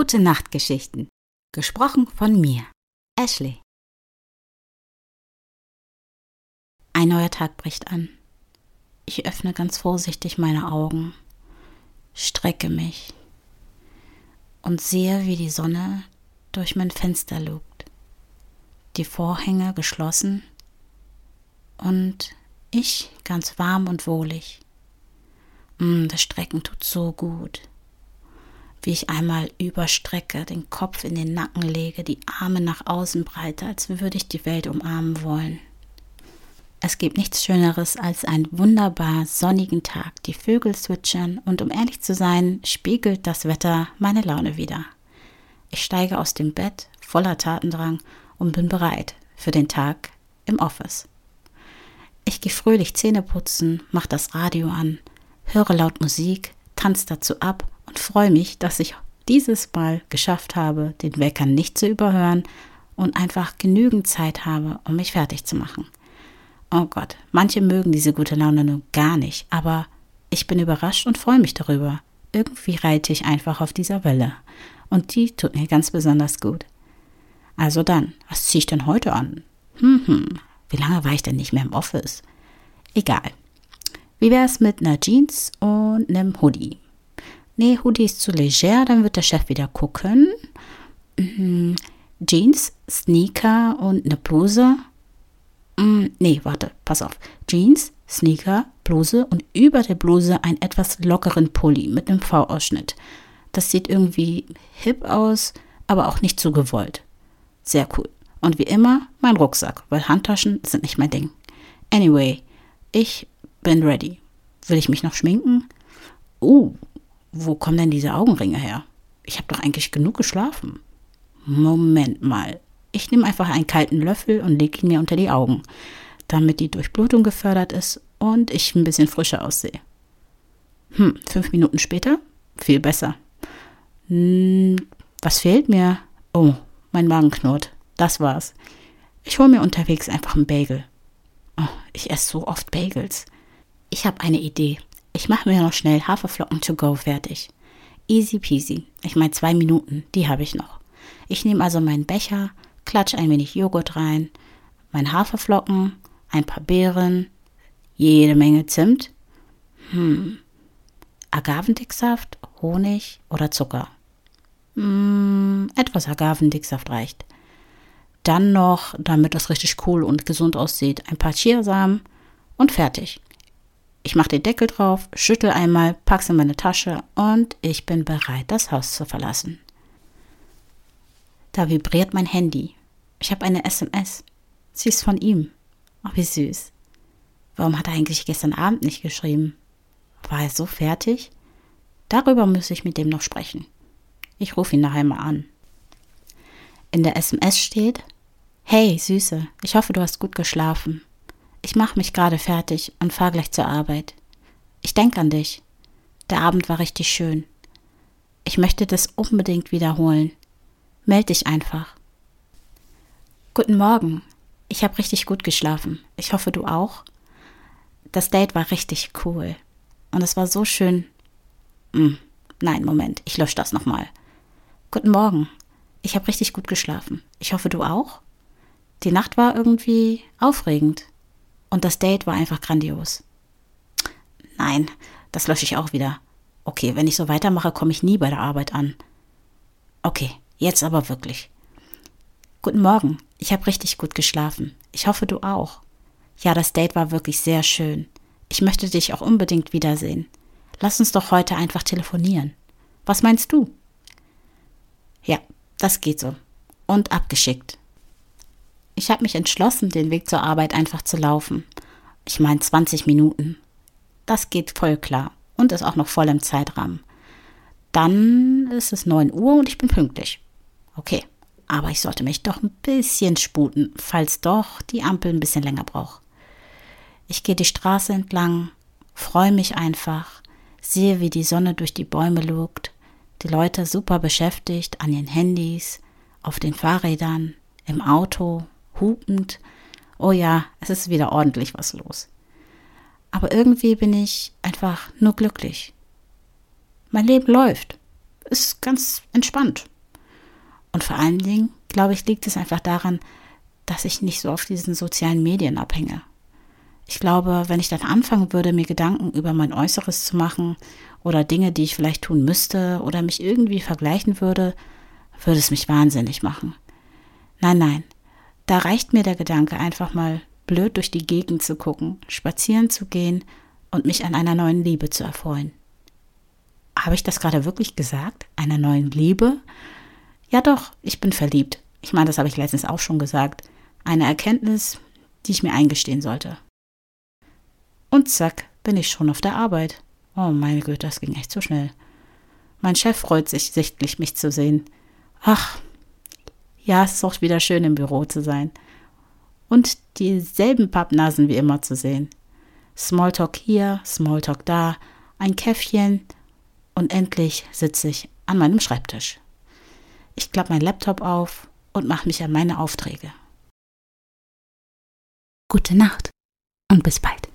Gute Nachtgeschichten. Gesprochen von mir, Ashley. Ein neuer Tag bricht an. Ich öffne ganz vorsichtig meine Augen, strecke mich und sehe, wie die Sonne durch mein Fenster lugt. Die Vorhänge geschlossen und ich ganz warm und wohlig. Mm, das Strecken tut so gut. Wie ich einmal überstrecke, den Kopf in den Nacken lege, die Arme nach außen breite, als würde ich die Welt umarmen wollen. Es gibt nichts Schöneres als einen wunderbar sonnigen Tag. Die Vögel zwitschern und um ehrlich zu sein, spiegelt das Wetter meine Laune wieder. Ich steige aus dem Bett voller Tatendrang und bin bereit für den Tag im Office. Ich gehe fröhlich Zähne putzen, mach das Radio an, höre laut Musik, tanze dazu ab und freue mich, dass ich dieses Mal geschafft habe, den Wecker nicht zu überhören und einfach genügend Zeit habe, um mich fertig zu machen. Oh Gott, manche mögen diese gute Laune nur gar nicht, aber ich bin überrascht und freue mich darüber. Irgendwie reite ich einfach auf dieser Welle. Und die tut mir ganz besonders gut. Also dann, was ziehe ich denn heute an? Hm, hm, wie lange war ich denn nicht mehr im Office? Egal. Wie wäre es mit einer Jeans und einem Hoodie? Nee, Hoodie ist zu leger, dann wird der Chef wieder gucken. Mhm. Jeans, Sneaker und eine Bluse. Mhm, nee, warte, pass auf. Jeans, Sneaker, Bluse und über der Bluse einen etwas lockeren Pulli mit einem V-Ausschnitt. Das sieht irgendwie hip aus, aber auch nicht zu gewollt. Sehr cool. Und wie immer mein Rucksack, weil Handtaschen sind nicht mein Ding. Anyway, ich bin ready. Will ich mich noch schminken? Uh, wo kommen denn diese Augenringe her? Ich habe doch eigentlich genug geschlafen. Moment mal. Ich nehme einfach einen kalten Löffel und lege ihn mir unter die Augen, damit die Durchblutung gefördert ist und ich ein bisschen frischer aussehe. Hm, fünf Minuten später? Viel besser. Hm, was fehlt mir? Oh, mein Magen knurrt. Das war's. Ich hole mir unterwegs einfach einen Bagel. Oh, ich esse so oft Bagels. Ich habe eine Idee. Ich mache mir noch schnell Haferflocken to go fertig. Easy peasy. Ich meine zwei Minuten, die habe ich noch. Ich nehme also meinen Becher, klatsche ein wenig Joghurt rein, mein Haferflocken, ein paar Beeren, jede Menge Zimt. Hm. Agavendicksaft, Honig oder Zucker? Hm, etwas Agavendicksaft reicht. Dann noch, damit das richtig cool und gesund aussieht, ein paar Chiasamen und fertig. Ich mache den Deckel drauf, schüttel einmal, pack's in meine Tasche und ich bin bereit, das Haus zu verlassen. Da vibriert mein Handy. Ich habe eine SMS. Sie ist von ihm. Oh, wie süß. Warum hat er eigentlich gestern Abend nicht geschrieben? War er so fertig? Darüber muss ich mit dem noch sprechen. Ich rufe ihn nachher mal an. In der SMS steht: Hey, Süße, ich hoffe, du hast gut geschlafen. Ich mache mich gerade fertig und fahre gleich zur Arbeit. Ich denke an dich. Der Abend war richtig schön. Ich möchte das unbedingt wiederholen. Meld dich einfach. Guten Morgen. Ich habe richtig gut geschlafen. Ich hoffe, du auch. Das Date war richtig cool. Und es war so schön. Hm, nein, Moment, ich lösche das nochmal. Guten Morgen. Ich habe richtig gut geschlafen. Ich hoffe, du auch. Die Nacht war irgendwie aufregend. Und das Date war einfach grandios. Nein, das lösche ich auch wieder. Okay, wenn ich so weitermache, komme ich nie bei der Arbeit an. Okay, jetzt aber wirklich. Guten Morgen, ich habe richtig gut geschlafen. Ich hoffe, du auch. Ja, das Date war wirklich sehr schön. Ich möchte dich auch unbedingt wiedersehen. Lass uns doch heute einfach telefonieren. Was meinst du? Ja, das geht so. Und abgeschickt. Ich habe mich entschlossen, den Weg zur Arbeit einfach zu laufen. Ich meine 20 Minuten. Das geht voll klar und ist auch noch voll im Zeitrahmen. Dann ist es 9 Uhr und ich bin pünktlich. Okay, aber ich sollte mich doch ein bisschen sputen, falls doch die Ampel ein bisschen länger braucht. Ich gehe die Straße entlang, freue mich einfach, sehe, wie die Sonne durch die Bäume lugt, die Leute super beschäftigt an ihren Handys, auf den Fahrrädern, im Auto, hupend. Oh ja, es ist wieder ordentlich was los. Aber irgendwie bin ich einfach nur glücklich. Mein Leben läuft. ist ganz entspannt. Und vor allen Dingen, glaube ich, liegt es einfach daran, dass ich nicht so auf diesen sozialen Medien abhänge. Ich glaube, wenn ich dann anfangen würde, mir Gedanken über mein Äußeres zu machen oder Dinge, die ich vielleicht tun müsste oder mich irgendwie vergleichen würde, würde es mich wahnsinnig machen. Nein, nein, da reicht mir der Gedanke, einfach mal blöd durch die Gegend zu gucken, spazieren zu gehen und mich an einer neuen Liebe zu erfreuen. Habe ich das gerade wirklich gesagt? Einer neuen Liebe? Ja doch, ich bin verliebt. Ich meine, das habe ich letztens auch schon gesagt. Eine Erkenntnis, die ich mir eingestehen sollte. Und zack, bin ich schon auf der Arbeit. Oh meine Güte, das ging echt so schnell. Mein Chef freut sich sichtlich, mich zu sehen. Ach, ja, es ist auch wieder schön im Büro zu sein. Und dieselben Pappnasen wie immer zu sehen. Smalltalk hier, Smalltalk da, ein Käffchen und endlich sitze ich an meinem Schreibtisch. Ich klappe mein Laptop auf und mache mich an meine Aufträge. Gute Nacht und bis bald.